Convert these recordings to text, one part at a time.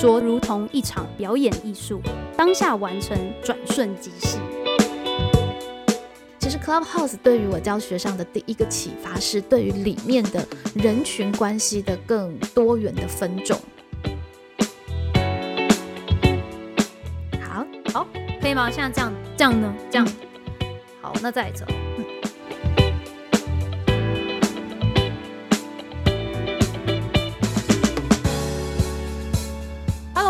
说如同一场表演艺术，当下完成，转瞬即逝。其实 Clubhouse 对于我教学上的第一个启发是，对于里面的人群关系的更多元的分种。好，好，可以吗？像这样，这样呢？这样，好，那再走。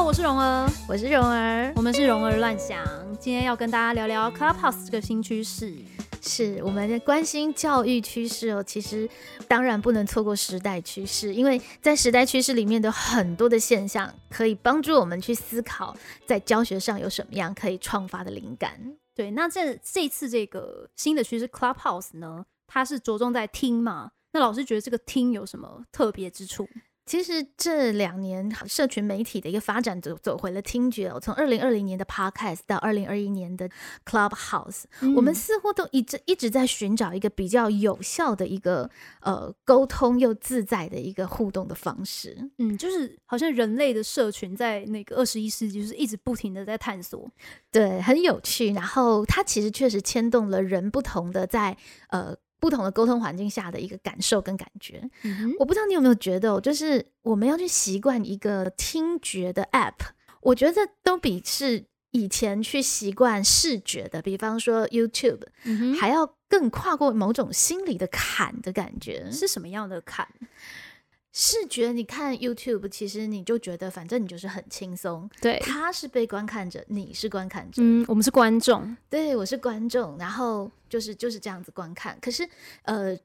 我是蓉儿，我是蓉儿，我们是蓉儿乱想，今天要跟大家聊聊 Clubhouse 这个新趋势。是我们关心教育趋势哦，其实当然不能错过时代趋势，因为在时代趋势里面的很多的现象，可以帮助我们去思考，在教学上有什么样可以创发的灵感。对，那这这次这个新的趋势 Clubhouse 呢，它是着重在听嘛？那老师觉得这个听有什么特别之处？其实这两年社群媒体的一个发展走走回了听觉哦，从二零二零年的 Podcast 到二零二一年的 Clubhouse，我们似乎都一直一直在寻找一个比较有效的一个呃沟通又自在的一个互动的方式。嗯，就是好像人类的社群在那个二十一世纪就是一直不停的在探索，对，很有趣。然后它其实确实牵动了人不同的在呃。不同的沟通环境下的一个感受跟感觉，我不知道你有没有觉得，就是我们要去习惯一个听觉的 app，我觉得都比是以前去习惯视觉的，比方说 YouTube，还要更跨过某种心理的坎的感觉。是什么样的坎？视觉，你看 YouTube，其实你就觉得反正你就是很轻松，对，他是被观看者，你是观看者，嗯，我们是观众，对我是观众，然后就是就是这样子观看。可是呃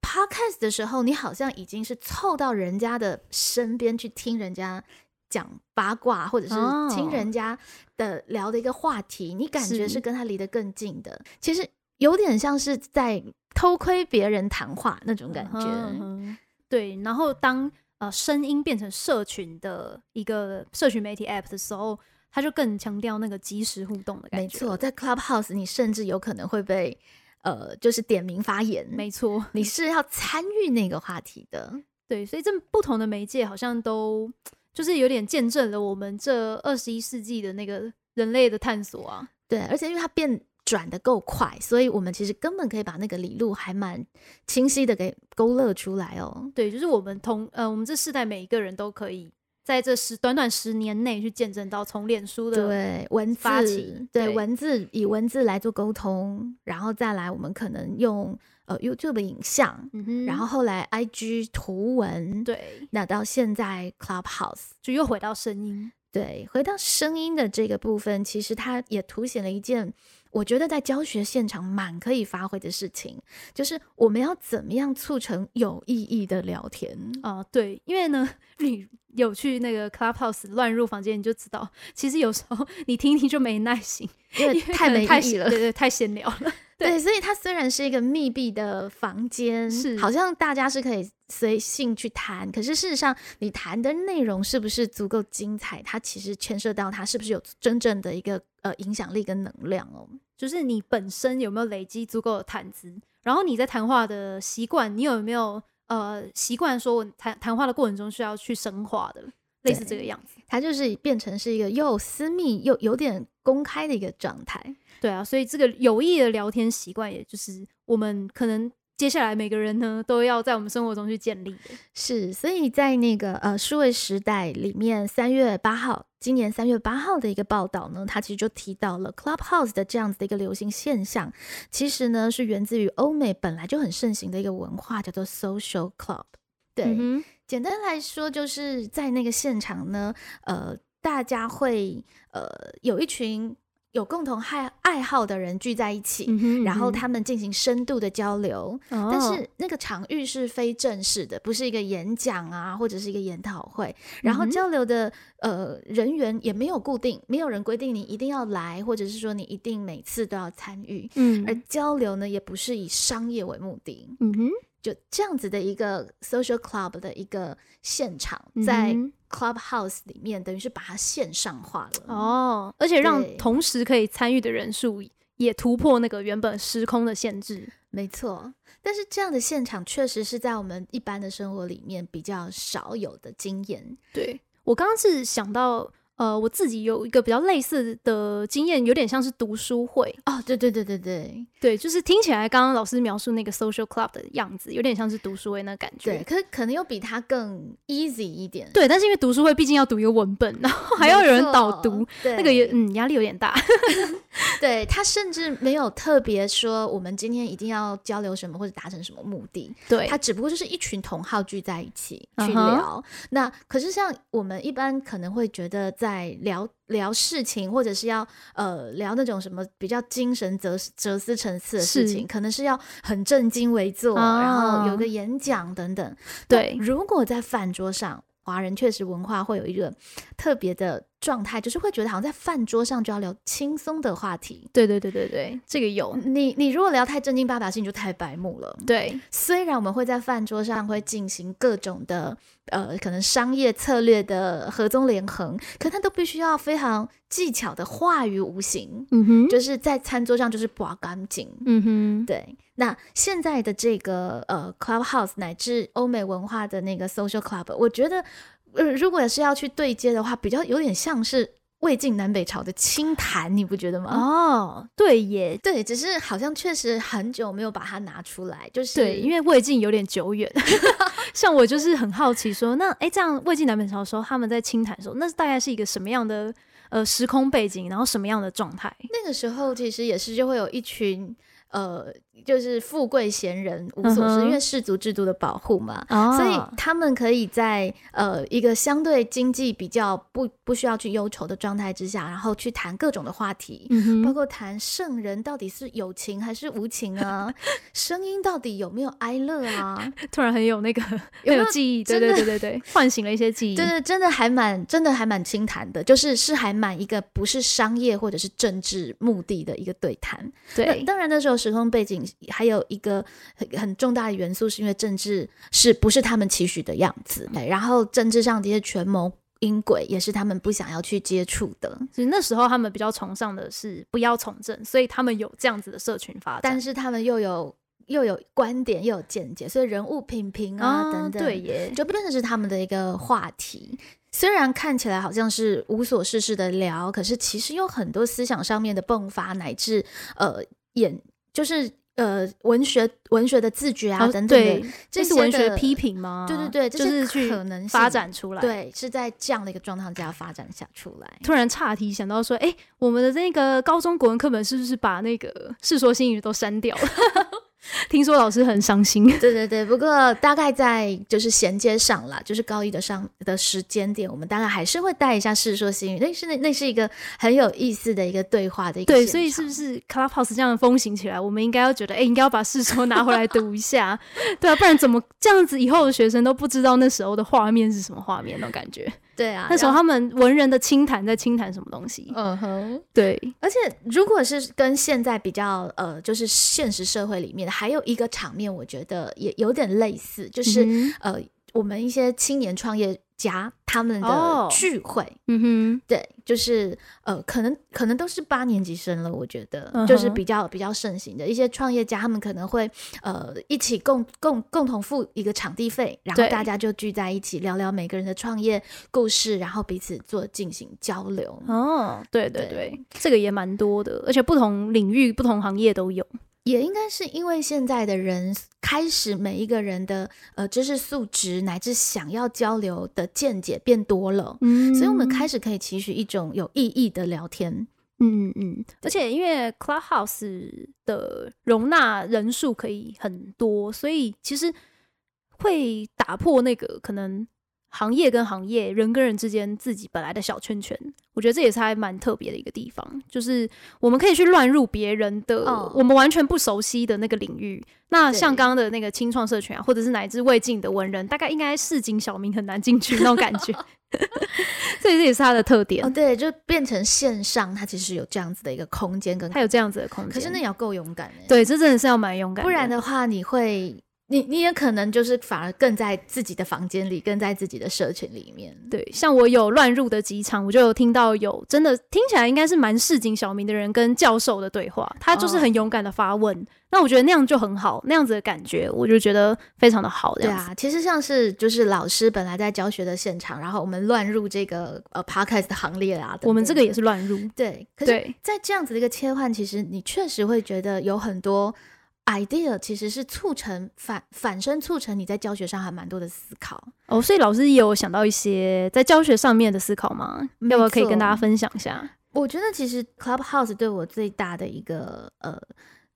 ，Podcast 的时候，你好像已经是凑到人家的身边去听人家讲八卦，或者是听人家的聊的一个话题，你感觉是跟他离得更近的。其实有点像是在偷窥别人谈话那种感觉。对，然后当呃声音变成社群的一个社群媒体 App 的时候，它就更强调那个即时互动的感觉。没错，在 Clubhouse 你甚至有可能会被呃就是点名发言。没错，你是要参与那个话题的。对，所以这不同的媒介好像都就是有点见证了我们这二十一世纪的那个人类的探索啊。对，而且因为它变。转的够快，所以我们其实根本可以把那个理路还蛮清晰的给勾勒出来哦。对，就是我们同呃，我们这世代每一个人都可以在这十短短十年内去见证到从脸书的对文字对文字以文字来做沟通，然后再来我们可能用呃 YouTube 影像，然后后来 IG 图文，对，那到现在 Clubhouse 就又回到声音，对，回到声音的这个部分，其实它也凸显了一件。我觉得在教学现场蛮可以发挥的事情，就是我们要怎么样促成有意义的聊天啊？对，因为呢，你有去那个 Clubhouse 乱入房间，你就知道，其实有时候你听一听就没耐心，因为太没意义了，对对，太闲聊了。对，所以它虽然是一个密闭的房间，是好像大家是可以随性去谈，可是事实上，你谈的内容是不是足够精彩？它其实牵涉到它是不是有真正的一个呃影响力跟能量哦。就是你本身有没有累积足够的谈资，然后你在谈话的习惯，你有没有呃习惯说我谈谈话的过程中需要去深化的，类似这个样子。它就是变成是一个又私密又有点公开的一个状态。对啊，所以这个有益的聊天习惯，也就是我们可能接下来每个人呢都要在我们生活中去建立的。是，所以在那个呃数位时代里面，三月八号，今年三月八号的一个报道呢，它其实就提到了 Clubhouse 的这样子的一个流行现象，其实呢是源自于欧美本来就很盛行的一个文化，叫做 Social Club。对，简单来说，就是在那个现场呢，呃，大家会呃有一群。有共同爱爱好的人聚在一起，然后他们进行深度的交流。但是那个场域是非正式的，不是一个演讲啊，或者是一个研讨会。然后交流的呃人员也没有固定，没有人规定你一定要来，或者是说你一定每次都要参与。嗯，而交流呢，也不是以商业为目的。嗯哼。就这样子的一个 social club 的一个现场，在 clubhouse 里面，等于是把它线上化了哦，而且让同时可以参与的人数也突破那个原本时空的限制。没错，但是这样的现场确实是在我们一般的生活里面比较少有的经验。对。我刚刚是想到。呃，我自己有一个比较类似的经验，有点像是读书会哦。对对对对对对，就是听起来刚刚老师描述那个 social club 的样子，有点像是读书会那感觉。对，可可能又比它更 easy 一点。对，但是因为读书会毕竟要读一个文本，然后还要有人导读，那个也嗯压力有点大。对他甚至没有特别说我们今天一定要交流什么或者达成什么目的。对，他只不过就是一群同好聚在一起去聊。那可是像我们一般可能会觉得在在聊聊事情，或者是要呃聊那种什么比较精神哲哲思层次的事情，可能是要很正襟危坐，然后有个演讲等等。对，如果在饭桌上。华人确实文化会有一个特别的状态，就是会觉得好像在饭桌上就要聊轻松的话题。对对对对对，这个有你你如果聊太正经八百，事情就太白目了。对，虽然我们会在饭桌上会进行各种的呃可能商业策略的合纵连横，可它都必须要非常技巧的化于无形。嗯哼，就是在餐桌上就是刮干净。嗯哼，对。那现在的这个呃 clubhouse 乃至欧美文化的那个 social club，我觉得，呃，如果是要去对接的话，比较有点像是魏晋南北朝的清谈，你不觉得吗？哦，对耶，对，只是好像确实很久没有把它拿出来，就是对，因为魏晋有点久远。像我就是很好奇，说那哎，这样魏晋南北朝的时候，他们在清谈的时候，那大概是一个什么样的呃时空背景，然后什么样的状态？那个时候其实也是就会有一群。呃，就是富贵闲人无所事，因为氏族制度的保护嘛，所以他们可以在呃一个相对经济比较不不需要去忧愁的状态之下，然后去谈各种的话题，包括谈圣人到底是有情还是无情啊，声音到底有没有哀乐啊？突然很有那个 很有记忆，对对对对对，唤醒了一些记忆，对对，真的还蛮真的还蛮清谈的，就是是还蛮一个不是商业或者是政治目的的一个对谈。对，当然那时候。时空背景还有一个很很重大的元素，是因为政治是不是他们期许的样子？对，然后政治上这些权谋阴轨也是他们不想要去接触的。其实那时候他们比较崇尚的是不要从政，所以他们有这样子的社群发展，但是他们又有又有观点又有见解，所以人物品评啊等等，对耶，就变成是他们的一个话题。虽然看起来好像是无所事事的聊，可是其实有很多思想上面的迸发，乃至呃演。就是呃，文学文学的自觉啊，等等的，这是文学批评吗？对对对，就是去可能发展出来，对，是在这样的一个状态下发展下出来。突然岔题想到说，哎，我们的那个高中国文课本是不是把那个《世说新语》都删掉了？听说老师很伤心。对对对，不过大概在就是衔接上了，就是高一的上的时间点，我们大概还是会带一下《世说新语》，那是那那是一个很有意思的一个对话的一个。对，所以是不是 Clubhouse 这样风行起来，我们应该要觉得，哎，应该要把《世说》拿回来读一下，对啊，不然怎么这样子，以后的学生都不知道那时候的画面是什么画面那种感觉。对啊，那时候他们文人的清谈在清谈什么东西？嗯哼，对。而且如果是跟现在比较，呃，就是现实社会里面还有一个场面，我觉得也有点类似，就是呃，我们一些青年创业。家他们的聚会，嗯哼，对，就是呃，可能可能都是八年级生了，我觉得就是比较比较盛行的一些创业家，他们可能会呃一起共共共同付一个场地费，然后大家就聚在一起聊聊每个人的创业故事，然后彼此做进行交流。哦，对对。对，这个也蛮多的，而且不同领域、不同行业都有。也应该是因为现在的人开始，每一个人的呃知识素质乃至想要交流的见解变多了，嗯，所以我们开始可以期许一种有意义的聊天，嗯嗯，而且因为 Clubhouse 的容纳人数可以很多，所以其实会打破那个可能。行业跟行业，人跟人之间自己本来的小圈圈，我觉得这也是还蛮特别的一个地方，就是我们可以去乱入别人的我们完全不熟悉的那个领域。那像刚刚的那个青创社群啊，或者是乃至未进的文人，大概应该市井小民很难进去那种感觉。所以这也是它的特点。哦，对，就变成线上，它其实有这样子的一个空间，跟它有这样子的空间。可是那也要够勇敢对，这真的是要蛮勇敢，不然的话你会。你你也可能就是反而更在自己的房间里，更在自己的社群里面。对，像我有乱入的几场，我就有听到有真的听起来应该是蛮市井小民的人跟教授的对话，他就是很勇敢的发问。那我觉得那样就很好，那样子的感觉，我就觉得非常的好。对啊，其实像是就是老师本来在教学的现场，然后我们乱入这个呃 podcast 的行列啊，我们这个也是乱入。对，可是在这样子的一个切换，其实你确实会觉得有很多。Idea 其实是促成反反身促成你在教学上还蛮多的思考哦，所以老师也有想到一些在教学上面的思考吗？要不要可以跟大家分享一下？我觉得其实 Clubhouse 对我最大的一个呃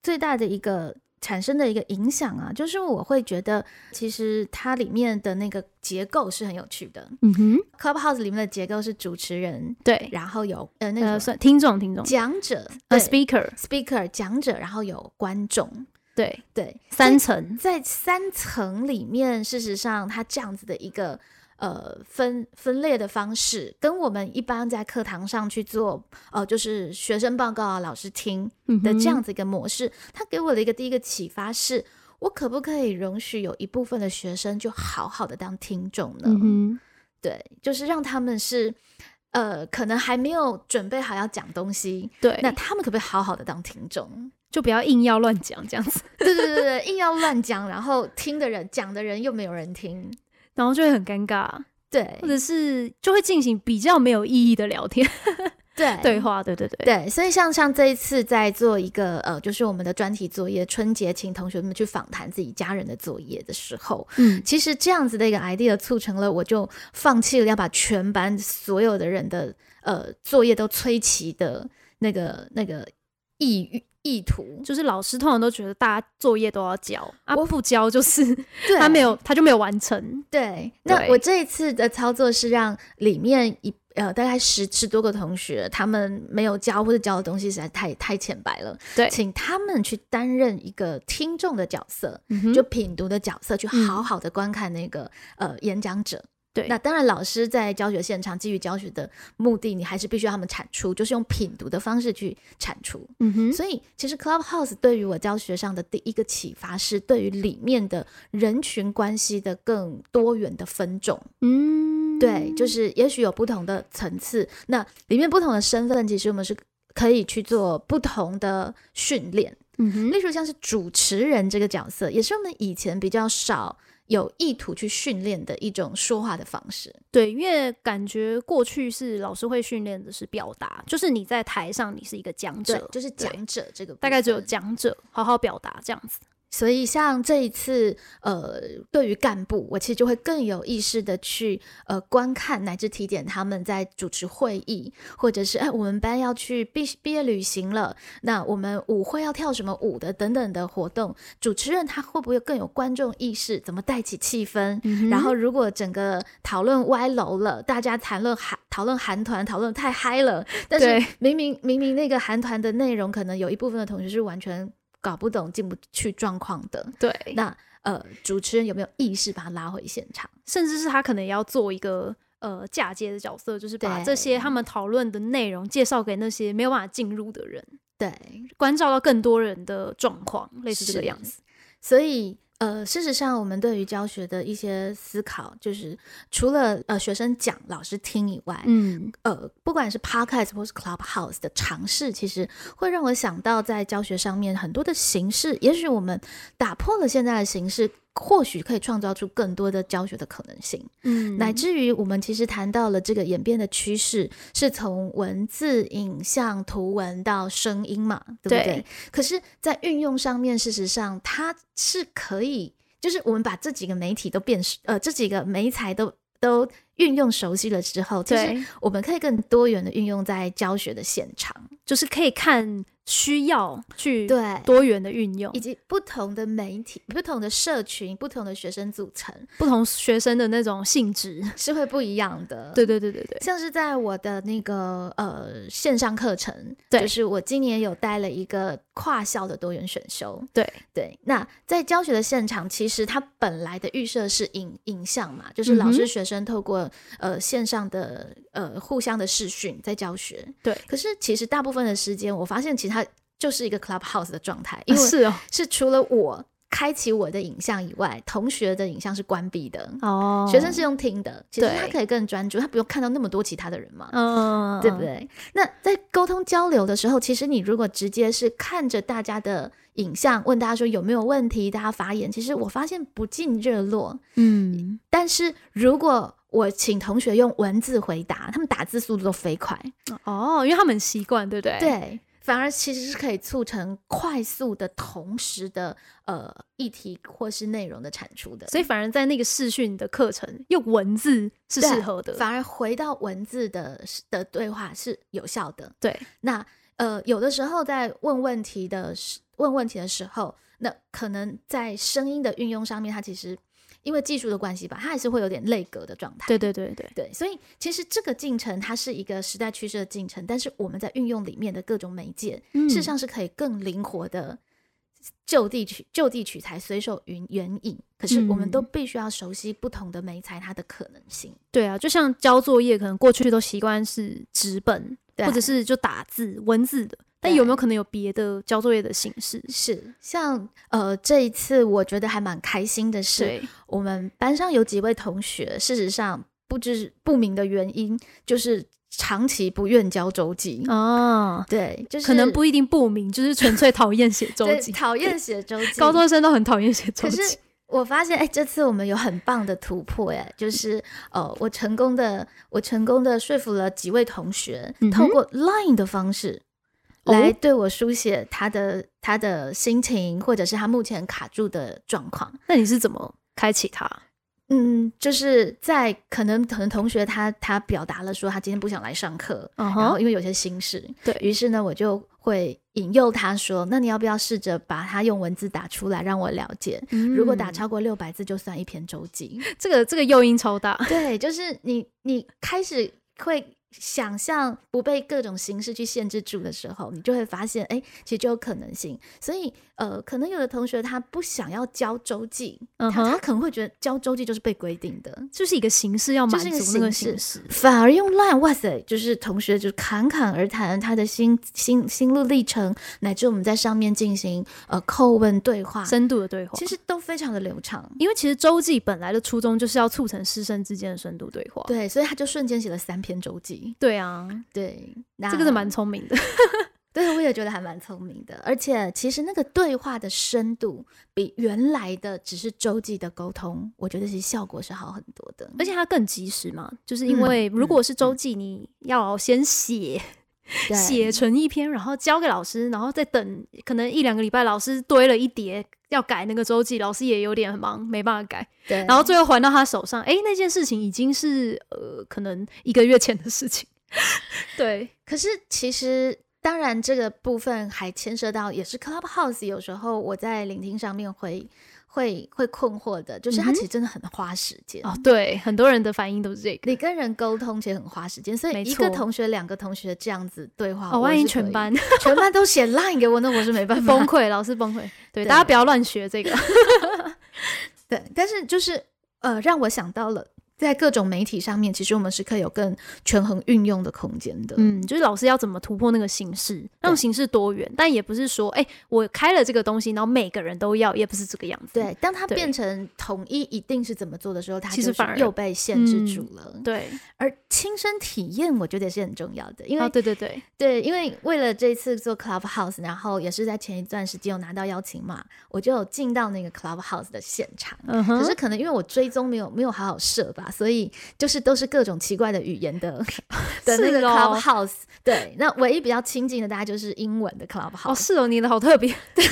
最大的一个产生的一个影响啊，就是我会觉得其实它里面的那个结构是很有趣的。嗯哼，Clubhouse 里面的结构是主持人对，然后有呃那个算听众听众讲者呃 speaker speaker 讲者，然后有观众。对对，三层在三层里面，事实上，它这样子的一个呃分分裂的方式，跟我们一般在课堂上去做呃，就是学生报告啊，老师听的这样子一个模式，它给我的一个第一个启发是，我可不可以容许有一部分的学生就好好的当听众呢？对，就是让他们是呃，可能还没有准备好要讲东西，对，那他们可不可以好好的当听众？就不要硬要乱讲这样子，对对对对，硬要乱讲，然后听的人讲的人又没有人听，然后就会很尴尬，对，或者是就会进行比较没有意义的聊天，对 对话，对对对。对，所以像像这一次在做一个呃，就是我们的专题作业，春节请同学们去访谈自己家人的作业的时候，嗯，其实这样子的一个 idea 促成了我就放弃了要把全班所有的人的呃作业都催齐的那个那个意欲。意图就是老师通常都觉得大家作业都要交，啊不交就是 他没有他就没有完成。对，那我这一次的操作是让里面一呃大概十十多个同学，他们没有交或者交的东西实在太太浅白了，对，请他们去担任一个听众的角色，就品读的角色，去好好的观看那个呃演讲者。对，那当然，老师在教学现场基于教学的目的，你还是必须要他们产出，就是用品读的方式去产出。嗯哼，所以其实 Clubhouse 对于我教学上的第一个启发是，对于里面的人群关系的更多元的分种。嗯，对，就是也许有不同的层次，那里面不同的身份，其实我们是可以去做不同的训练。嗯哼，例如像是主持人这个角色，也是我们以前比较少。有意图去训练的一种说话的方式，对，因为感觉过去是老师会训练的是表达，就是你在台上你是一个讲者，就是讲者这个大概只有讲者好好表达这样子。所以，像这一次，呃，对于干部，我其实就会更有意识的去，呃，观看乃至提点他们在主持会议，或者是哎，我们班要去毕毕业旅行了，那我们舞会要跳什么舞的等等的活动，主持人他会不会更有观众意识，怎么带起气氛？然后，如果整个讨论歪楼了，大家谈论韩讨论韩团讨论太嗨了，但是明明明明那个韩团的内容，可能有一部分的同学是完全。搞不懂进不去状况的，对，那呃，主持人有没有意识把他拉回现场？甚至是他可能要做一个呃嫁接的角色，就是把这些他们讨论的内容介绍给那些没有办法进入的人，对，关照到更多人的状况，类似这个样子。所以。呃，事实上，我们对于教学的一些思考，就是除了呃学生讲、老师听以外，嗯，呃，不管是 podcast 或是 clubhouse 的尝试，其实会让我想到，在教学上面很多的形式，也许我们打破了现在的形式。或许可以创造出更多的教学的可能性，嗯，乃至于我们其实谈到了这个演变的趋势，是从文字、影像、图文到声音嘛，对不对？可是，在运用上面，事实上它是可以，就是我们把这几个媒体都变，呃，这几个媒材都都运用熟悉了之后，其实我们可以更多元的运用在教学的现场，就是可以看。需要去对多元的运用，以及不同的媒体、不同的社群、不同的学生组成、不同学生的那种性质是会不一样的。对对对对对，像是在我的那个呃线上课程，对，就是我今年有带了一个跨校的多元选修。对对，那在教学的现场，其实它本来的预设是影影像嘛，就是老师学生透过呃线上的呃互相的视讯在教学。对，可是其实大部分的时间，我发现其实。它就是一个 clubhouse 的状态，因为是哦，是除了我开启我的影像以外，同学的影像是关闭的。哦，学生是用听的，其实他可以更专注，他不用看到那么多其他的人嘛。嗯，对不？对？那在沟通交流的时候，其实你如果直接是看着大家的影像，问大家说有没有问题，大家发言，其实我发现不尽热络。嗯，但是如果我请同学用文字回答，他们打字速度都飞快，哦，因为他们很习惯，对不对？，对，反而其实是可以促成快速的同时的呃议题或是内容的产出的。所以反而在那个视讯的课程用文字是对适合的。反而回到文字的的对话是有效的。对，那呃，有的时候在问问题的时问问题的时候，那可能在声音的运用上面，它其实因为技术的关系吧，它还是会有点类隔的状态。对对对对，对，所以其实这个进程它是一个时代趋势的进程，但是我们在运用里面的各种媒介，嗯事实上是可以更灵活的就地取就地取材，随手云援引。可是我们都嗯必须要熟悉不同的媒材它的可能性。对啊，就像交作业，可能过去都习惯是纸本，对或者是就打字文字的，但有没有可能有别的交作业的形式？是，像呃这一次我觉得还蛮开心的是，我们班上有几位同学，事实上不知不明的原因，就是长期不愿交周记。哦，对，就是可能不一定不明，就是纯粹讨厌写周记。讨厌写周 记，高中生都很讨厌写周记可是。我发现，哎、这次我们有很棒的突破，哎，就是呃，我成功的，我成功的说服了几位同学，透过 Line 的方式。哦来对我书写他的他的心情，或者是他目前卡住的状况。那你是怎么开启它？嗯，就是在可能可能同学他他表达了说他今天不想来上课，嗯然后，因为有些心事，对于是呢，我就会引诱他说：“那你要不要试着把它用文字打出来，让我了解？如果打嗯超过六百字，就算一篇周记。这个这个诱因超大，对，就是你你开始会想象不被各种形式去限制住的时候，你就会发现，哎，其实就有可能性。所以，呃，可能有的同学他不想要交周记，他他可能会觉得交周记就是被规定的。就是一个形式要满足那个形形式。反而用 Line，哇塞，就是同学就侃侃而谈他的心心心路历程，乃至我们在上面进行呃叩问对话，深度的对话，其实都非常的流畅。因为其实周记本来的初衷就是要促成师生之间的深度对话。对，所以他就瞬间写了三篇周记。对啊，对，这个是蛮聪明的。对，我也觉得还蛮聪明的。而且其实那个对话的深度比原来的只是周记的沟通，我觉得其实效果是好很多的。而且它更及时嘛，就是因嗯为如果是周嗯记，你要先写 对写成一篇，然后交给老师，然后再等可能一两个礼拜，老师堆了一叠要改那个周记，老师也有点忙，没办法改，对，然后最后还到他手上，诶，那件事情已经是呃可能一个月前的事情。对，可是其实，当然这个部分还牵涉到，也是 Clubhouse 有时候我在聆听上面会会会困惑的，就是它其实真的很花时间。哦，对，很多人的反应都是这个。你跟人沟通其实很花时间，所以没一个同学、两个同学这样子对话，哦，万一全班全班都写 line 给我，那我是没办法 崩溃，老师崩溃。对，对大家不要乱学这个。对，但是就是呃，让我想到了，在各种媒体上面，其实我们是可以有更权衡运用的空间的。嗯，就是老师要怎么突破那个形式，让形式多元，但也不是说，哎、我开了这个东西，然后每个人都要，也不是这个样子。对，当它变成统一一定是怎么做的时候，它其实反而又被限制嗯住了。对，而亲身体验，我觉得也是很重要的，因为、哦，对对对，对，因为为了这次做 Clubhouse，然后也是在前一段时间有拿到邀请码，我就有进到那个 Clubhouse 的现场。嗯哼，可是可能因为我追踪没有没有好好设吧，所以就是都是各种奇怪的语言的 的那个是哦 Clubhouse。对，那唯一比较亲近的大概就是英文的 Clubhouse。哦，是哦，你的好特别。对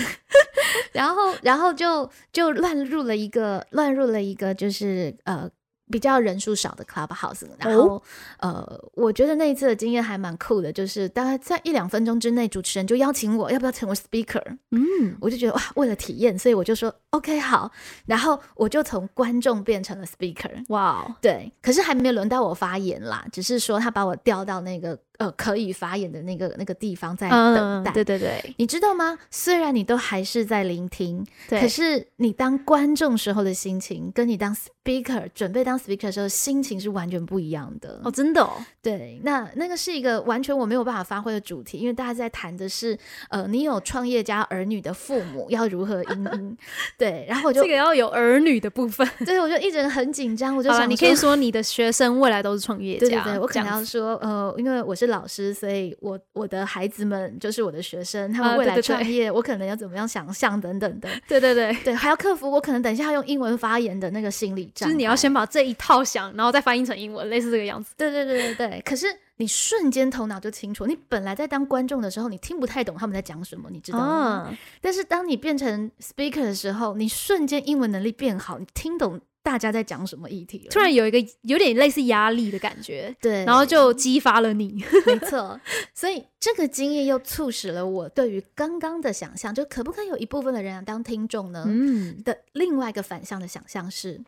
然后然后就就乱入了一个乱入了一个就是呃比较人数少的 clubhouse，然后、呃我觉得那一次的经验还蛮酷的，就是大概在一两分钟之内，主持人就邀请我要不要成为 speaker，嗯，我就觉得哇，为了体验，所以我就说 OK 好，然后我就从观众变成了 speaker，哇哦，对，可是还没有轮到我发言啦，只是说他把我调到那个呃可以发言的那个那个地方在等嗯，待。对对对你知道吗？虽然你都还是在聆听，对，可是你当观众时候的心情，跟你当 speaker 准备当 speaker 的时候心情是完全不一样的。哦，真的哦，对，那那个是一个完全我没有办法发挥的主题，因为大家在谈的是，呃，你有创业家儿女的父母要如何经营。对，然后我就这个要有儿女的部分。对，我就一直很紧张，我就，想你可以说。你的学生未来都是创业家。对对对，我可能要说，呃，因为我是老师，所以我我的孩子们就是我的学生，他们未来啊对对对创业，我可能要怎么样想象等等的。对对对，对，还要克服我可能等一下要用英文发言的那个心理障碍。就是你要先把这一套想，然后再翻译成英文，类似这个样子。对对对对对，可是你瞬间头脑就清楚。你本来在当观众的时候，你听不太懂他们在讲什么，你知道吗？啊，但是当你变成 speaker 的时候，你瞬间英文能力变好，你听懂大家在讲什么议题了。突然有一个有点类似压力的感觉，对，然后就激发了你。没错，所以这个经验又促使了我对于刚刚的想象，就可不可以有一部分的人当听众呢？嗯，的另外一个反向的想象是，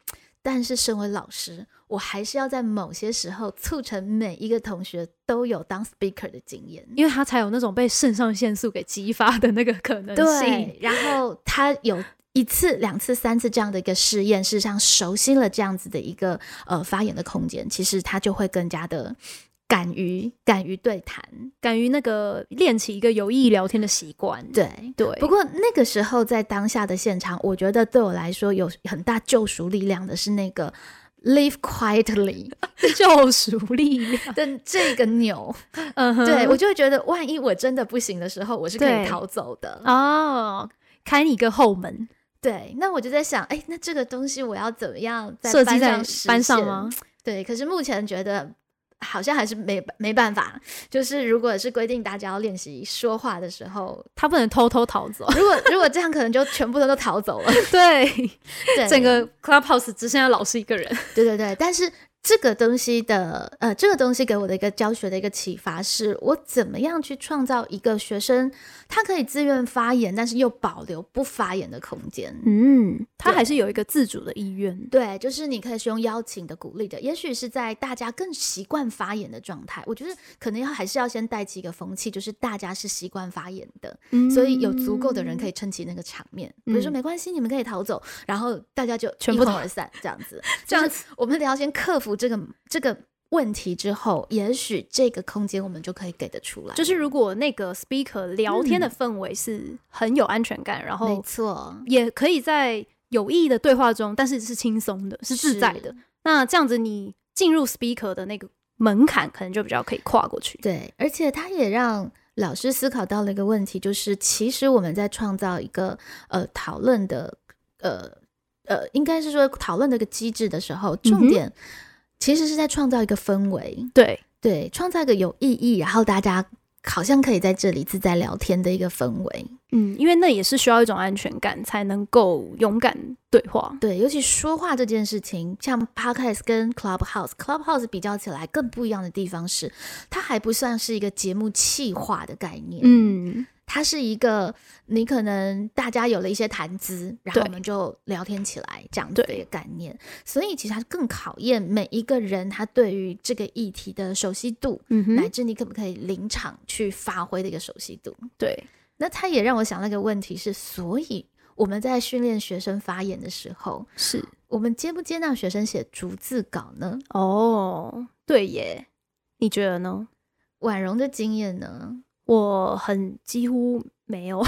但是身为老师，我还是要在某些时候促成每一个同学都有当 speaker 的经验。因为他才有那种被肾上腺素给激发的那个可能性。对，然后他有一次、两次、三次这样的一个试验，事实上熟悉了这样子的一个呃发言的空间，其实他就会更加的敢于敢于对谈。敢于那个练起一个有意义聊天的习惯。对，对，不过那个时候在当下的现场，我觉得对我来说有很大救赎力量的是那个 live quietly 救赎力量。的这个钮。嗯哼，对我就会觉得，万一我真的不行的时候，我是可以逃走的。哦，开你一个后门，对，那我就在想，哎，那这个东西我要怎么样在班上班上吗？？对，可是目前觉得好像还是没没办法。就是如果是规定大家要练习说话的时候，他不能偷偷逃走。如果 如果这样，可能就全部人都逃走了。对，对，整个 Clubhouse 只剩下老师一个人。对对对，但是这个东西的呃，这个东西给我的一个教学的一个启发是，我怎么样去创造一个学生他可以自愿发言，但是又保留不发言的空间。嗯，他还是有一个自主的意愿。对，就是你可以是用邀请的、鼓励的，也许是在大家更习惯发言的状态。我觉得可能要还是要先带起一个风气，就是大家是习惯发言的，所以有足够的人可以。撑起那个场面。比如说嗯没关系，你们可以逃走，然后大家就全部逃一哄而散，这样子。这样子我们得要先克服这个这个问题之后，也许这个空间我们就可以给得出来。就是如果那个 speaker 聊天的氛围是很有安全感，然后没错，也可以在有意义的对话中，但是是轻松的，是自在的。那这样子，你进入 speaker 的那个门槛，可能就比较可以跨过去。对，而且它也让老师思考到了一个问题，就是其实我们在创造一个呃讨论的呃呃，应该是说讨论的一个机制的时候，重点其实是在创造一个氛围，对，对，创造一个有意义，然后大家好像可以在这里自在聊天的一个氛围。嗯，因为那也是需要一种安全感，才能够勇敢对话。对，尤其说话这件事情，像 podcast 跟 clubhouse，clubhouse 比较起来更不一样的地方是，它还不算是一个节目气化的概念，嗯，它是一个你可能大家有了一些谈资，然后对我们就聊天起来这样子的对一个概念，所以其实它更考验每一个人他对于这个议题的熟悉度，嗯，乃至你可不可以临场去发挥的一个熟悉度。对，那它也让我想那个问题是，所以我们在训练学生发言的时候，是我们接不接纳学生写逐字稿呢？哦，对耶。你觉得呢？婉容的经验呢？我很几乎没有，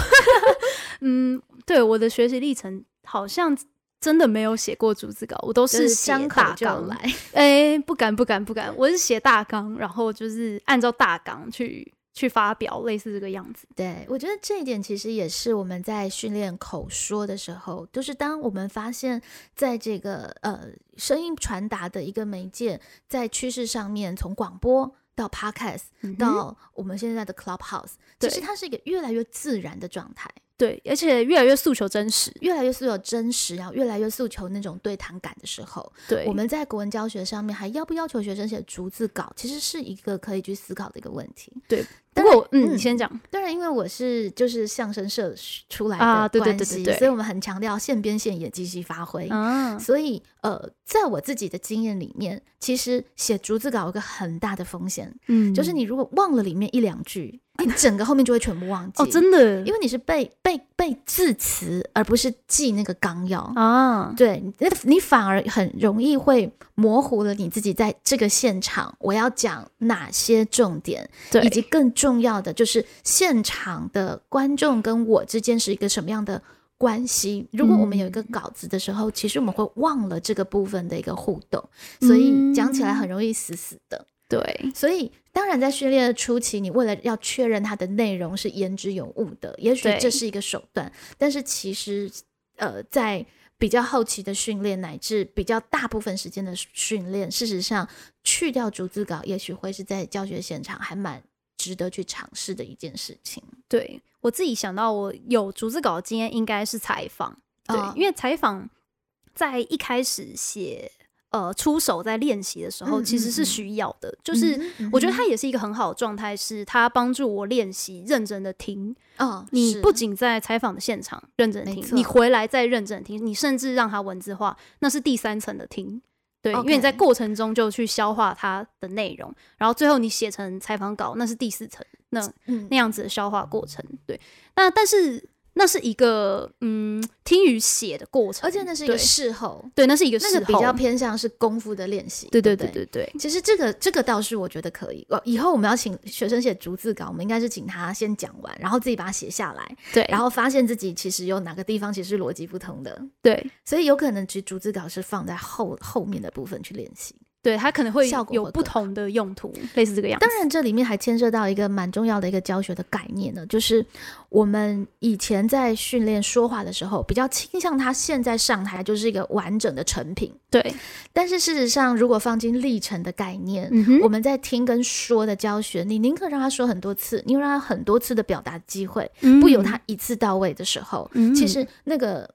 嗯，对我的学习历程好像真的没有写过逐字稿，我都是写大纲。来，哎、不敢不敢不敢，我是写大纲，然后就是按照大纲去去发表，类似这个样子。对，我觉得这一点其实也是我们在训练口说的时候，就是当我们发现，在这个呃声音传达的一个媒介，在趋势上面，从广播到 podcast 嗯到我们现在的 clubhouse，其实它是一个越来越自然的状态，对，而且越来越诉求真实。越来越诉求真实，然后越来越诉求那种对谈感的时候，对，我们在国文教学上面还要不要求学生写逐字稿，其实是一个可以去思考的一个问题。对不过嗯嗯，你先讲。当然，因为我是就是相声社出来的关系，对对对对所以我们很强调现编现演，即兴发挥。啊，所以，呃，在我自己的经验里面，其实写逐字稿有个很大的风险，嗯就是你如果忘了里面一两句，你整个后面就会全部忘记。哦，真的，因为你是背背背字词，而不是记那个纲要。啊，对，那你反而很容易会模糊了你自己在这个现场我要讲哪些重点，对，以及更重要的就是现场的观众跟我之间是一个什么样的关系。如果我们有一个嗯稿子的时候，其实我们会忘了这个部分的一个互动，所以讲起来很容易死死的。对，所以，当然在训练的初期，你为了要确认它的内容是言之有物的，也许对这是一个手段，但是其实，呃，在比较后期的训练，乃至比较大部分时间的训练，事实上去掉逐字稿，也许会是在教学现场还蛮值得去尝试的一件事情。对我自己想到我有逐字稿的经验，应该是采访。对，哦因为采访在一开始写呃出手在练习的时候，嗯其实是需要的。就是嗯我觉得嗯它也是一个很好的状态，是它帮助我练习认真的听。哦，你不仅在采访的现场认真地听，你回来再认真地听，你甚至让它文字化，那是第三层的听。对因为你在过程中就去消化它的内容，然后最后你写成采访稿，那是第四层，那嗯那样子的消化过程。对，那但是那是一个嗯听与写的过程，而且那是一个事后，对，那是一个那事后。个比较偏向是功夫的练习。对对不对。对对对其实这个这个倒是我觉得可以。哦，以后我们要请学生写逐字稿，我们应该是请他先讲完，然后自己把它写下来，对，然后发现自己其实有哪个地方其实逻辑不通的，对。所以有可能其实逐字稿是放在后后面的部分去练习。对，它可能会有不同的用途，类似这个样子。当然，这里面还牵涉到一个蛮重要的一个教学的概念呢，就是我们以前在训练说话的时候，比较倾向他现在上台就是一个完整的成品，对，但是事实上，如果放进历程的概念，嗯我们在听跟说的教学，你宁可让他说很多次，你有让他很多次的表达机会，不由他一次到位的时候，嗯。其。实那个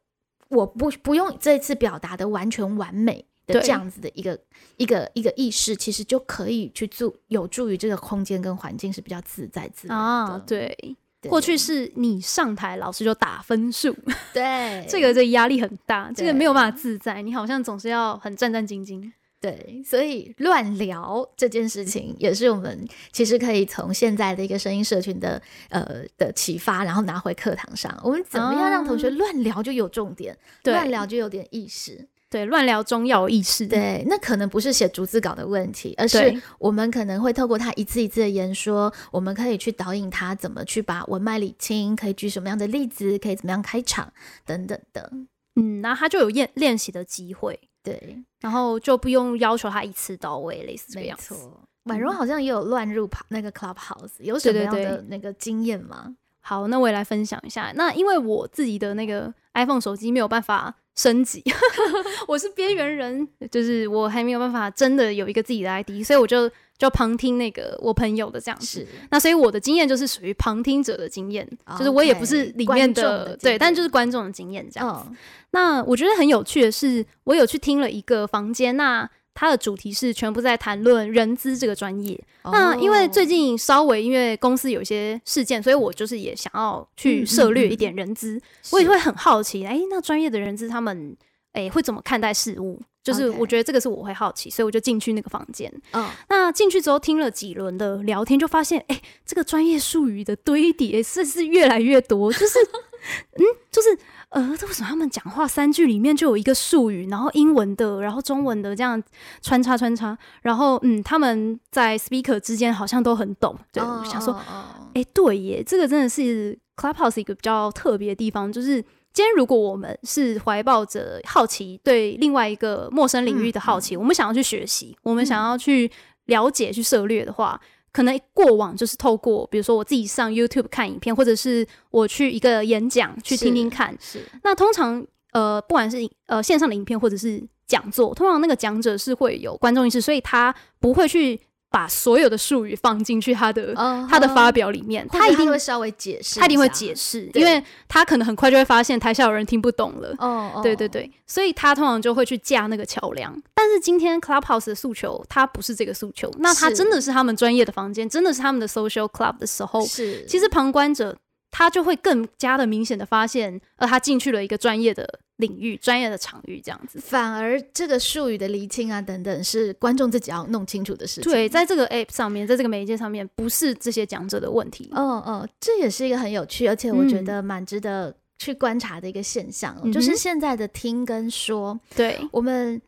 我不不用这一次表达的完全完美这样子的一个一个一个意识，其实就可以去助有助于这个空间跟环境是比较自在自然的。啊，对。对过去是你上台，老师就打分数，对 这个这个压力很大，这个对没有办法自在，你好像总是要很战战兢兢。对，所以乱聊这件事情也是我们其实可以从现在的一个声音社群的呃的启发，然后拿回课堂上。我们怎么样让同学乱聊就有重点，对乱聊就有点意识。对，乱聊中要有意识。对，那可能不是写逐字稿的问题，而是我们可能会透过他一字一字的言说，我们可以去导引他怎么去把文脉理清，可以举什么样的例子，可以怎么样开场等等的。嗯，然后他就有练练习的机会，对，然后就不用要求他一次到位，类似这样子。错。婉容好像也有乱入跑那个 Clubhouse，有什么样的那个经验吗？好，那我也来分享一下。那因为我自己的那个 iPhone 手机没有办法升级，我是边缘人，就是我还没有办法真的有一个自己的 ID，所以我就就旁听那个我朋友的这样子。是那所以我的经验就是属于旁听者的经验，就是我也不是里面的对，但就是观众的经验这样子。嗯那我觉得很有趣的是，我有去听了一个房间，那它的主题是全部在谈论人资这个专业。那因为最哦近稍微因为公司有一些事件，所以我就是也想要去涉略一点人资，我也会很好奇，哎、那专业的人资他们哎、会怎么看待事物？就是我觉得这个是我会好奇，所以我就进去那个房间。嗯那进去之后听了几轮的聊天，就发现，哎、这个专业术语的堆叠是是越来越多，就是，嗯，就是，呃，这为什么他们讲话三句里面就有一个术语，然后英文的，然后中文的这样穿插穿插，然后，嗯，他们在 speaker 之间好像都很懂，对，我想说，哦哦哦哎、对耶，这个真的是 Clubhouse 一个比较特别的地方，就是今天如果我们是怀抱着好奇，对另外一个陌生领域的好奇，我们想要去学习，我们想要去了解、去涉猎的话。可能过往就是透过，比如说我自己上 YouTube 看影片，或者是我去一个演讲去听听看。是那通常呃，不管是呃线上的影片或者是讲座，通常那个讲者是会有观众意识，所以他不会去把所有的术语放进去他的、哦他的发表里面，他一定会稍微解释，他一定会解。释，因为他可能很快就会发现台下有人听不懂了。哦哦，对对对，所以他通常就会去架那个桥梁。但是今天 Clubhouse 的诉求，他不是这个诉求，那他真的是他们专业的房间，真的是他们的 social club 的时候，是其实旁观者他就会更加的明显的发现，呃，他进去了一个专业的领域、专业的场域这样子。反而这个术语的厘清啊等等，是观众自己要弄清楚的事情。对，在这个 app 上面，在这个媒介上面，不是这些讲者的问题。哦哦，这也是一个很有趣，而且我觉嗯。得蛮值得去观察的一个现象就是现在的听跟说，对，我们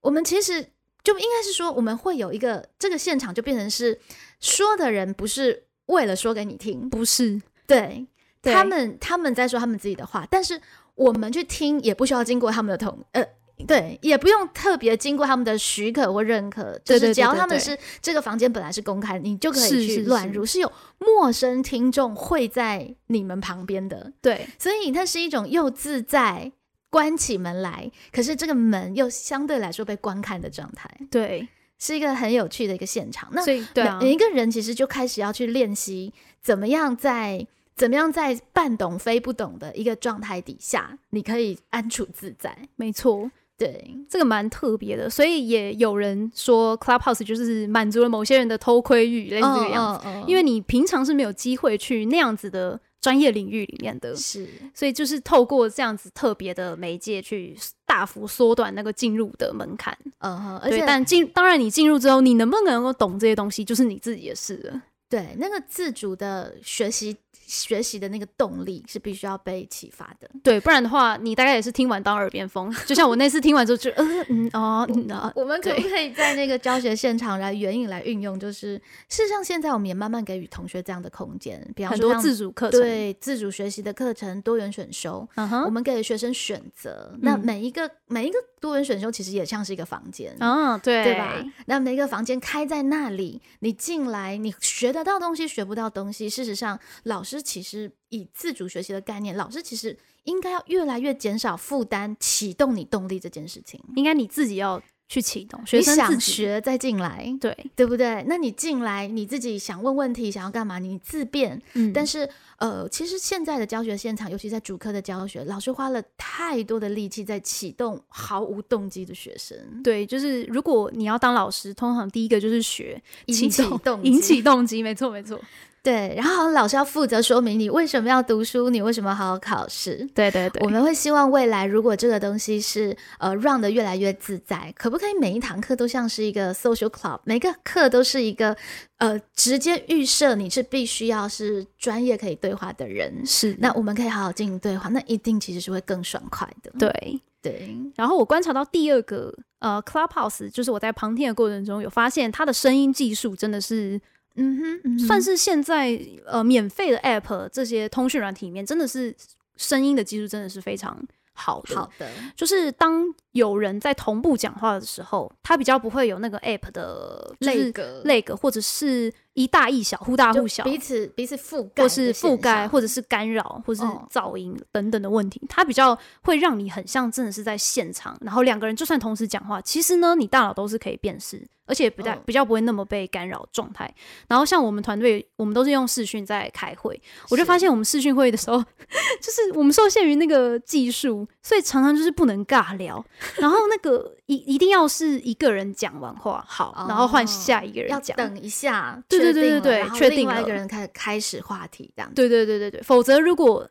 我们其实就应该是说，我们会有一个这个现场就变成是说的人不是为了说给你听，不是，对对。他们他们在说他们自己的话，但是我们去听也不需要经过他们的同呃。对，也不用特别经过他们的许可或认可，就是只要他们是这个房间本来是公开，你就可是以去乱入，是有陌生听众会在你们旁边的，对，所以它是一种又自在关起门来，可是这个门又相对来说被观看的状态，对，是一个很有趣的一个现场。那所以对啊，每一个人其实就开始要去练习怎么样在怎么样在半懂非不懂的一个状态底下，你可以安处自在。没错，对，这个蛮特别的，所以也有人说 Clubhouse 就是满足了某些人的偷窥欲，类似这个样子。因为你平常是没有机会去那样子的专业领域里面的，是所以就是透过这样子特别的媒介去大幅缩短那个进入的门槛。嗯哼，而对，且但进当然你进入之后，你能不能够懂这些东西，就是你自己的事了。对那个自主的学习学习的那个动力是必须要被启发的。对，不然的话，你大概也是听完当耳边风。就像我那次听完之后就，呃嗯哦嗯啊，我们可不可以在那个教学现场来援引来运用？就是事实上，现在我们也慢慢给予同学这样的空间，比方很多说自主课程，对自主学习的课程、多元选修，嗯哼，我们给学生选择。那嗯每一个每一个多元选修其实也像是一个房间。嗯，对对吧？那每一个房间开在那里，你进来，你学得到东西，学不到东西。事实上，老师其实以自主学习的概念，老师其实应该要越来越减少负担，启动你动力这件事情。应该你自己要去启动，学生想学再进来，对，对不对？那你进来，你自己想问问题，想要干嘛，你自便。嗯，但是，呃，其实现在的教学现场，尤其在主科的教学，老师花了太多的力气在启动毫无动机的学生，对，就是如果你要当老师，通常第一个就是学引起动机引起动机，没错没错，对，然后老师要负责说明你为什么要读书，你为什么好好考试。对对对，我们会希望未来，如果这个东西是呃让的越来越自在，可不可以每一堂课都像是一个 social club，每个课都是一个呃直接预设你是必须要是专业可以对话的人，是那我们可以好好进行对话，那一定其实是会更爽快的。对。对，然后我观察到第二个呃，Clubhouse，就是我在旁听的过程中有发现，它的声音技术真的是嗯哼，嗯哼算是现在呃免费的 App 这些通讯软体里面，真的是声音的技术真的是非常好的。好的，就是当有人在同步讲话的时候，它比较不会有那个 App 的就是格类格，或者是一大一小、忽大忽小，彼此彼此覆盖，或是覆盖，或者是干扰，或是哦噪音等等的问题，它比较会让你很像真的是在现场，然后两个人就算同时讲话，其实呢，你大脑都是可以辨识，而且比较、嗯比较不会那么被干扰状态。然后像我们团队，我们都是用视讯在开会，我就发现我们视讯会议的时候，就是我们受限于那个技术，所以常常就是不能尬聊，然后那个一一定要是一个人讲完话好，然后换下一个人要人讲。等一下，对对对对对确定另外一个人开始开始话题这样。对对对对对，否则如果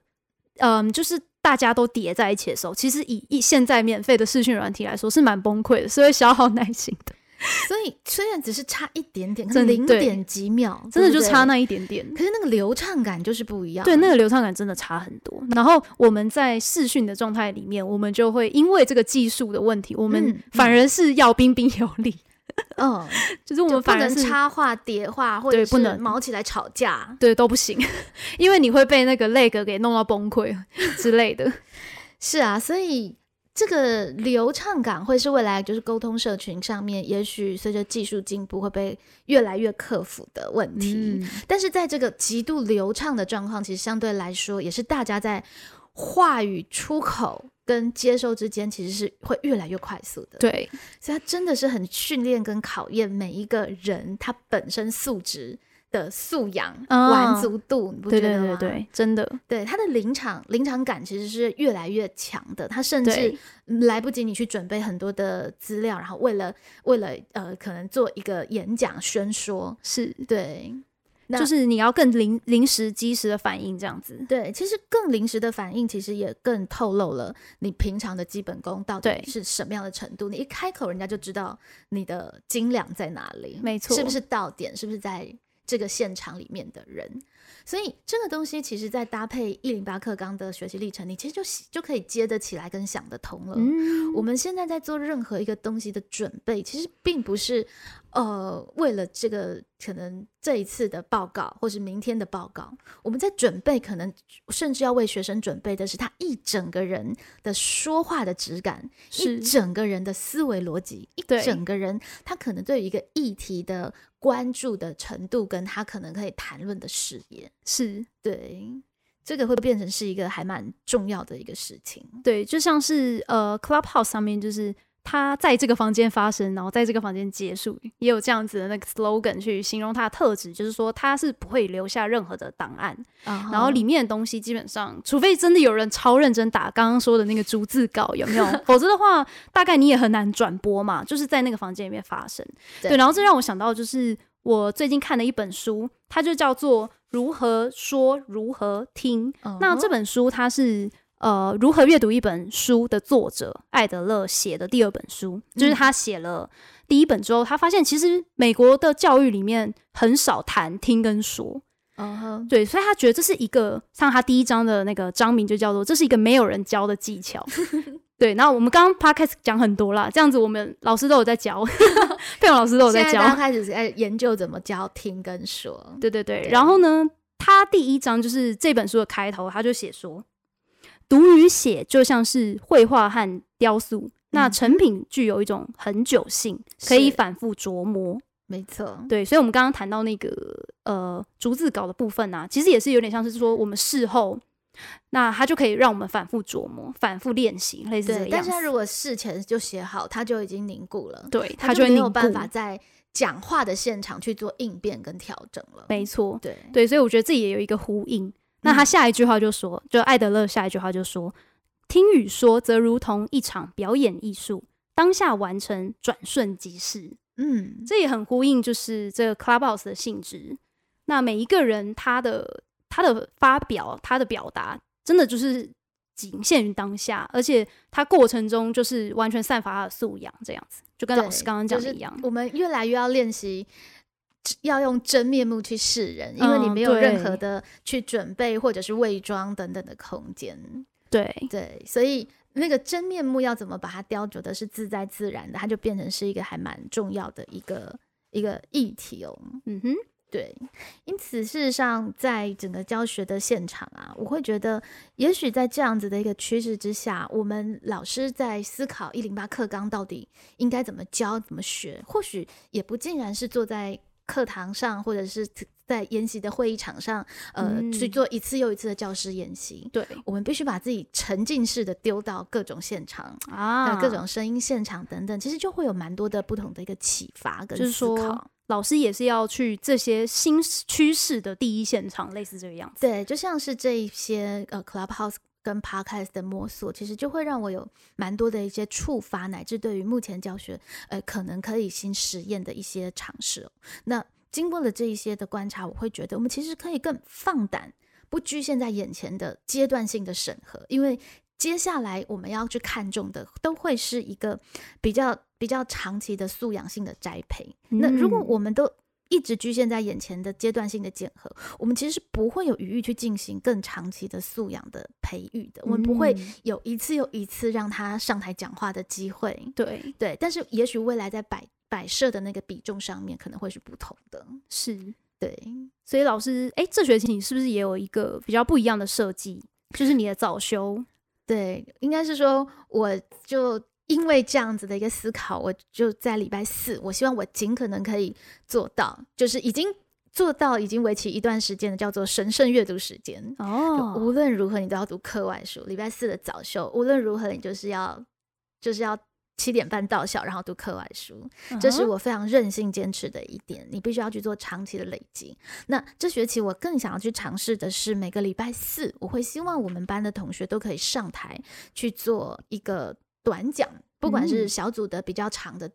嗯，就是大家都叠在一起的时候，其实以一现在免费的视讯软体来说是蛮崩溃的，是会消耗耐心的，所以虽然只是差一点点，可能真的对零点几秒，真的就差那一点点。可是那个流畅感就是不一样。对，那个流畅感真的差很多。然后我们在视讯的状态里面，我们就会因为这个技术的问题，我们嗯反而是要彬彬有礼，嗯，就是我们不能们反而是插话叠话，或者不能毛起来吵架。对都不行，因为你会被那个 leg 给弄到崩溃之类的。是啊，所以这个流畅感会是未来就是沟通社群上面，也许随着技术进步会被越来越克服的问题。嗯，但是在这个极度流畅的状况，其实相对来说，也是大家在话语出口跟接收之间，其实是会越来越快速的。，对，所以它真的是很训练跟考验每一个人他本身素质。的素养、啊完足度，你不觉对得吗？对对对，真的，对，他的临场临场感其实是越来越强的，他甚至来不及你去准备很多的资料，然后为了为了呃，可能做一个演讲宣说，是，对，那就是你要更临临时及时的反应这样子。对，其实更临时的反应，其实也更透露了你平常的基本功到底是什么样的程度。你一开口，人家就知道你的斤两在哪里，没错是不是到点，是不是在这个现场里面的人。所以这个东西，其实在搭配一零八课纲的学习历程，你其实就就可以接得起来跟想得通了。嗯，我们现在在做任何一个东西的准备，其实并不是呃，为了这个可能这一次的报告，或是明天的报告，我们在准备，可能甚至要为学生准备的是他一整个人的说话的质感，一整个人的思维逻辑，一整个人他可能对于一个议题的关注的程度，跟他可能可以谈论的视野，是对这个会变成是一个还蛮重要的一个事情。对，就像是呃，Clubhouse 上面就是。他在这个房间发生，然后在这个房间结束，也有这样子的那个 slogan 去形容他的特质，就是说他是不会留下任何的档案，然后里面的东西基本上，除非真的有人超认真打刚刚说的那个逐字稿，有没有？否则的话，大概你也很难转播嘛。就是在那个房间里面发生，对。然后这让我想到，就是我最近看的一本书，它就叫做《如何说如何听》。那这本书它是。呃，如何阅读一本书的作者艾德勒写的第二本书，就是他写了第一本之后，他发现其实美国的教育里面很少谈听跟说，嗯哼，对，所以他觉得这是一个像他第一章的那个章名就叫做这是一个没有人教的技巧，对。然后我们刚刚 podcast 讲很多啦，这样子我们老师都有在教，费勇老师都有在教，刚开始在研究怎么教听跟说，对对对。然后呢，他第一章就是这本书的开头，他就写说。读与写就像是绘画和雕塑，那成品具有一种很久性，可以反复琢磨。没错，对，所以，我们刚刚谈到那个呃逐字稿的部分啊，其实也是有点像是说，我们事后，那它就可以让我们反复琢磨、反复练习，类似这个样但是，他如果事前就写好，它就已经凝固了，对，它就没有办法在讲话的现场去做应变跟调整了。没错，对。对，所以我觉得这也有一个呼应。那他下一句话就说，就艾德勒下一句话就说，听与说则如同一场表演艺术，当下完成，转瞬即逝。嗯，这也很呼应，就是这个 Clubhouse 的性质。那每一个人他的他的发表，他的表达，真的就是仅限于当下，而且他过程中就是完全散发他的素养，这样子，就跟老师刚刚讲的一样。我们越来越要练习。要用真面目去示人，因为你没有任何的去准备或者是伪装等等的空间。对对，所以那个真面目要怎么把它雕琢的是自在自然的，它就变成是一个还蛮重要的一个一个议题哦。嗯哼，对。因此，事实上，在整个教学的现场啊，我会觉得，也许在这样子的一个趋势之下，我们老师在思考一零八课纲到底应该怎么教、怎么学，或许也不尽然是坐在。课堂上，或者是在研习的会议场上，呃，去做一次又一次的教师研习。对，我们必须把自己沉浸式的丢到各种现场啊，各种声音现场等等，其实就会有蛮多的不同的一个启发跟思考。老师也是要去这些新趋势的第一现场，类似这个样子。对，就像是这一些呃，Clubhouse。跟 podcast 的摸索，其实就会让我有蛮多的一些触发，乃至对于目前教学，呃，可能可以新实验的一些尝试。那经过了这一些的观察，我会觉得我们其实可以更放胆，不局限在眼前的阶段性的审核，因为接下来我们要去看重的，都会是一个比较比较长期的素养性的栽培。那如果我们都一直局限在眼前的阶段性的检核，我们其实是不会有余裕去进行更长期的素养的培育的。我们不会有一次又一次让他上台讲话的机会。对对，但是也许未来在摆摆设的那个比重上面可能会是不同的。是，对。所以老师，哎，这学期你是不是也有一个比较不一样的设计？就是你的早修。对，应该是说，我就。因为这样子的一个思考，我就在礼拜四，我希望我尽可能可以做到，就是已经做到已经为期一段时间的叫做神圣阅读时间哦。无论如何，你都要读课外书。礼拜四的早修，无论如何，你就是要就是要七点半到校，然后读课外书。这是我非常任性坚持的一点。你必须要去做长期的累积。那这学期我更想要去尝试的是，每个礼拜四，我会希望我们班的同学都可以上台去做一个。短讲，不管是小组的比较长的，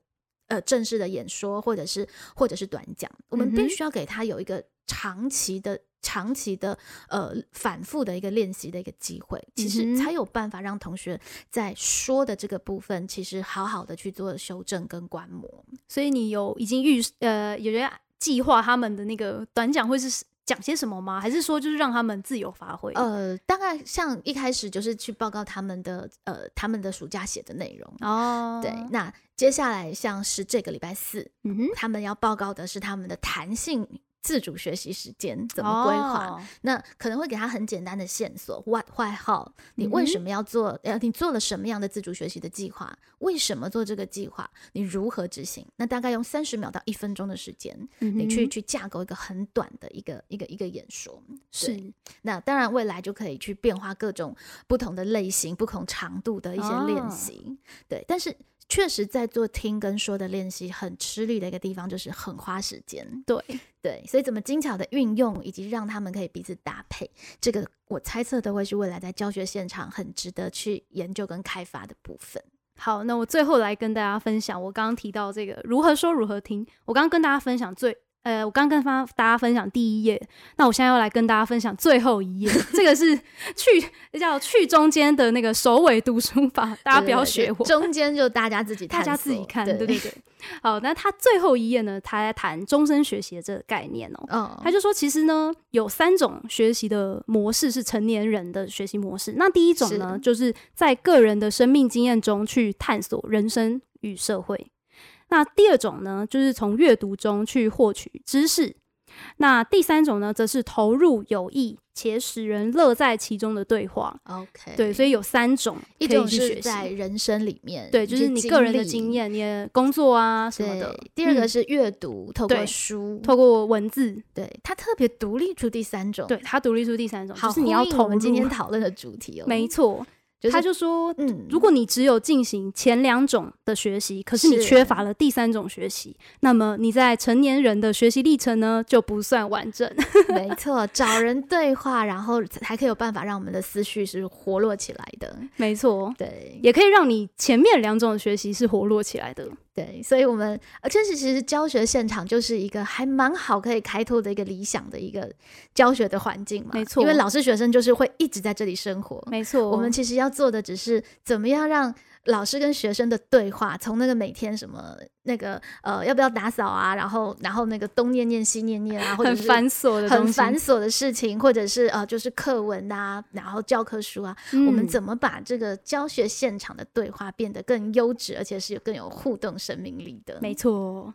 呃，正式的演说，或者是或者是短讲，我们必须要给他有一个长期的、长期的呃反复的一个练习的一个机会，其实才有办法让同学在说的这个部分，其实好好的去做修正跟观摩。所以你有已经预呃有人计划他们的那个短讲会是讲些什么吗？还是说就是让他们自由发挥？呃，大概像一开始就是去报告他们的呃他们的暑假写的内容。哦，对，那接下来像是这个礼拜四，嗯哼，他们要报告的是他们的弹性自主学习时间怎么规划。哦那可能会给他很简单的线索，what、why、how，你为什么要做？呃，你做了什么样的自主学习的计划？为什么做这个计划？你如何执行？那大概用三十秒到一分钟的时间，你去去架构一个很短的一个一个一个演说。是那当然，未来就可以去变化各种不同的类型、不同长度的一些练哦习。对，但是确实在做听跟说的练习很吃力的一个地方，就是很花时间。对，对，所以怎么精巧的运用，以及让他们可以彼此搭配，这个我猜测都会是未来在教学现场很值得去研究跟开发的部分。好，那我最后来跟大家分享，我刚刚提到这个如何说如何听。我刚刚跟大家分享最，呃，我刚刚跟方大家分享第一页，那我现在要来跟大家分享最后一页，这个是去叫去中间的那个首尾读书法，大家不要学我。中间就大家自己 大家自己看，对对对对。好，那他最后一页呢，他在谈终身学习的这个概念哦。嗯，他就说，其实呢，有三种学习的模式是成年人的学习模式。那第一种呢，是就是在个人的生命经验中去探索人生与社会。那第二种呢，就是从阅读中去获取知识。那第三种呢，则是投入有益且使人乐在其中的对话。OK，对，所以有三种一种是去学习在人生里面，对，就是你个人的经验。你的工作啊什么的。，第二个嗯是阅读，透过书，透过文字，对它特别独立出第三种，对，它独立出第三种，好，就是你要投我们今天讨论的主题哦，没错，就是他就说，嗯，如果你只有进行前两种的学习，可是你缺乏了第三种学习，那么你在成年人的学习历程呢就不算完整。没错，找人对话，然后才可以有办法让我们的思绪是活络起来的，没错，对也可以让你前面两种学习是活络起来的。对，所以我们而且是其实教学现场就是一个还蛮好可以开拓的一个理想的一个教学的环境嘛，没错因为老师学生就是会一直在这里生活，没错，我们其实要做的只是怎么样让老师跟学生的对话，从那个每天什么那个呃要不要打扫啊，然后然后那个东念念西念念啊，或者是很繁琐的，很繁琐的事情，或者是呃就是课文啊，然后教科书啊，嗯我们怎么把这个教学现场的对话变得更优质，而且是有更有互动生命力的？没错，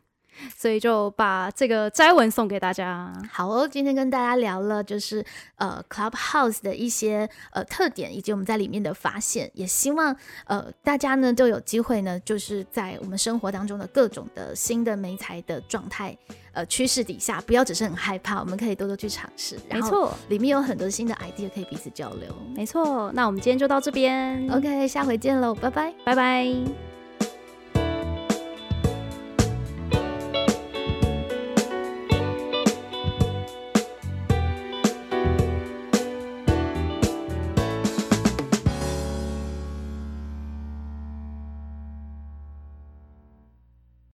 所以就把这个摘文送给大家。好哦，今天跟大家聊了就是呃 Clubhouse 的一些呃特点，以及我们在里面的发现，也希望呃大家呢都有机会呢，就是在我们生活当中的各种的新的媒材的状态呃趋势底下，不要只是很害怕，我们可以多多去尝试。没错，里面有很多新的 idea 可以彼此交流。没错。那我们今天就到这边 OK，下回见喽，拜拜。拜拜。